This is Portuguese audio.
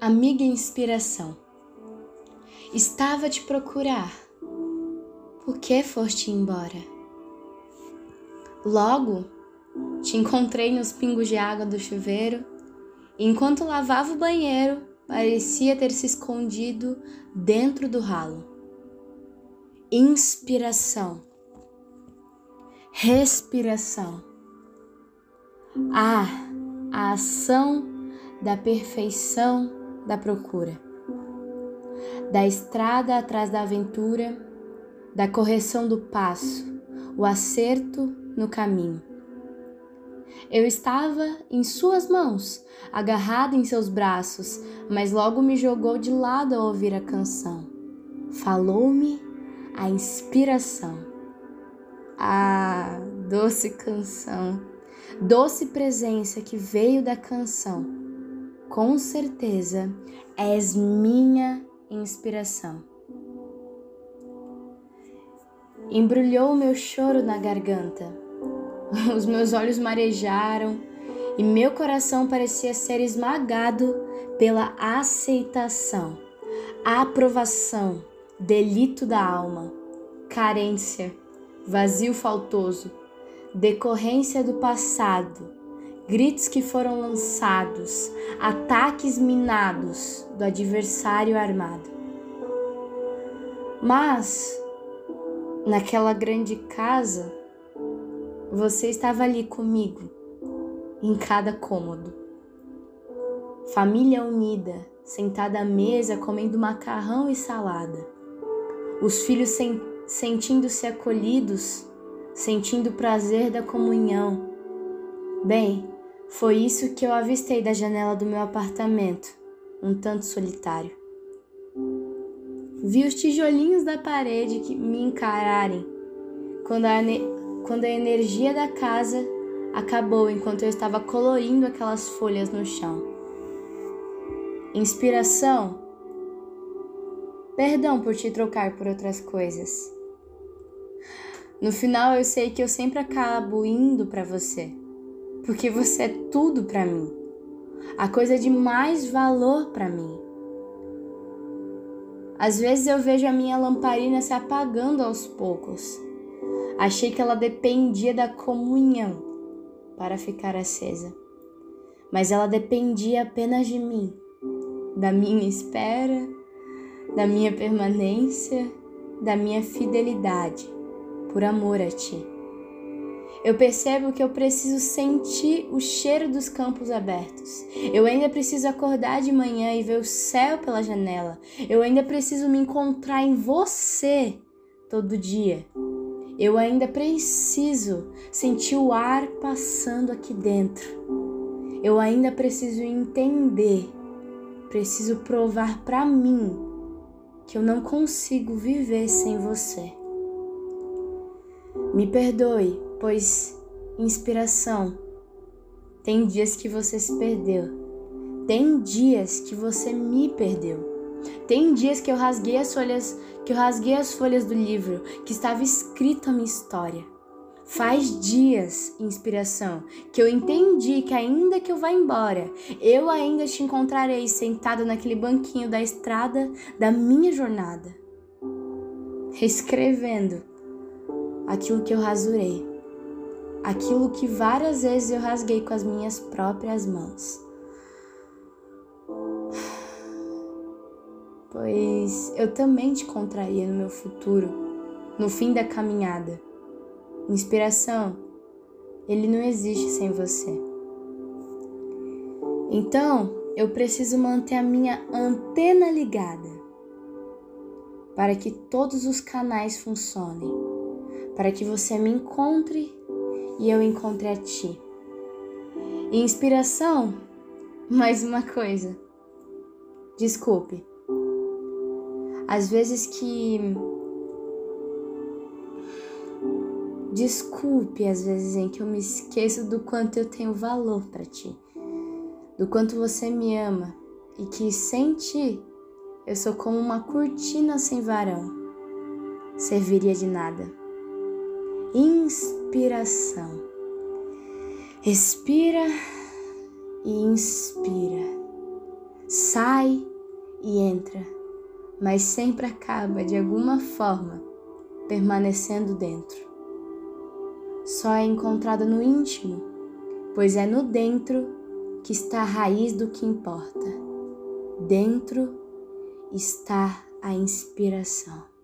Amiga inspiração, estava a te procurar. Por que foste embora? Logo, te encontrei nos pingos de água do chuveiro, e enquanto lavava o banheiro, parecia ter se escondido dentro do ralo. Inspiração, respiração. Ah, a ação da perfeição da procura, da estrada atrás da aventura, da correção do passo, o acerto no caminho. Eu estava em suas mãos, agarrada em seus braços, mas logo me jogou de lado ao ouvir a canção. Falou-me a inspiração. Ah, doce canção, doce presença que veio da canção com certeza és minha inspiração. Embrulhou meu choro na garganta, os meus olhos marejaram e meu coração parecia ser esmagado pela aceitação, aprovação, delito da alma, carência, vazio faltoso, decorrência do passado gritos que foram lançados, ataques minados do adversário armado. Mas, naquela grande casa, você estava ali comigo, em cada cômodo. Família unida, sentada à mesa comendo macarrão e salada. Os filhos sen sentindo-se acolhidos, sentindo o prazer da comunhão. Bem, foi isso que eu avistei da janela do meu apartamento, um tanto solitário. Vi os tijolinhos da parede que me encararem quando a, quando a energia da casa acabou enquanto eu estava colorindo aquelas folhas no chão. Inspiração? Perdão por te trocar por outras coisas. No final eu sei que eu sempre acabo indo para você porque você é tudo para mim, a coisa de mais valor para mim. Às vezes eu vejo a minha lamparina se apagando aos poucos. Achei que ela dependia da comunhão para ficar acesa, mas ela dependia apenas de mim, da minha espera, da minha permanência, da minha fidelidade por amor a ti. Eu percebo que eu preciso sentir o cheiro dos campos abertos. Eu ainda preciso acordar de manhã e ver o céu pela janela. Eu ainda preciso me encontrar em você todo dia. Eu ainda preciso sentir o ar passando aqui dentro. Eu ainda preciso entender, preciso provar para mim que eu não consigo viver sem você. Me perdoe pois inspiração. Tem dias que você se perdeu. Tem dias que você me perdeu. Tem dias que eu rasguei as folhas, que eu rasguei as folhas do livro que estava escrito a minha história. Faz dias, inspiração, que eu entendi que ainda que eu vá embora, eu ainda te encontrarei sentado naquele banquinho da estrada da minha jornada, reescrevendo aquilo que eu rasurei aquilo que várias vezes eu rasguei com as minhas próprias mãos. Pois eu também te contraria no meu futuro, no fim da caminhada. Inspiração, ele não existe sem você. Então, eu preciso manter a minha antena ligada para que todos os canais funcionem, para que você me encontre e eu encontrei a ti. E inspiração, mais uma coisa. Desculpe. Às vezes que. Desculpe às vezes em que eu me esqueço do quanto eu tenho valor para ti, do quanto você me ama e que sem ti eu sou como uma cortina sem varão, serviria de nada inspiração. Respira e inspira. sai e entra, mas sempre acaba de alguma forma permanecendo dentro. Só é encontrada no íntimo, pois é no dentro que está a raiz do que importa. Dentro está a inspiração.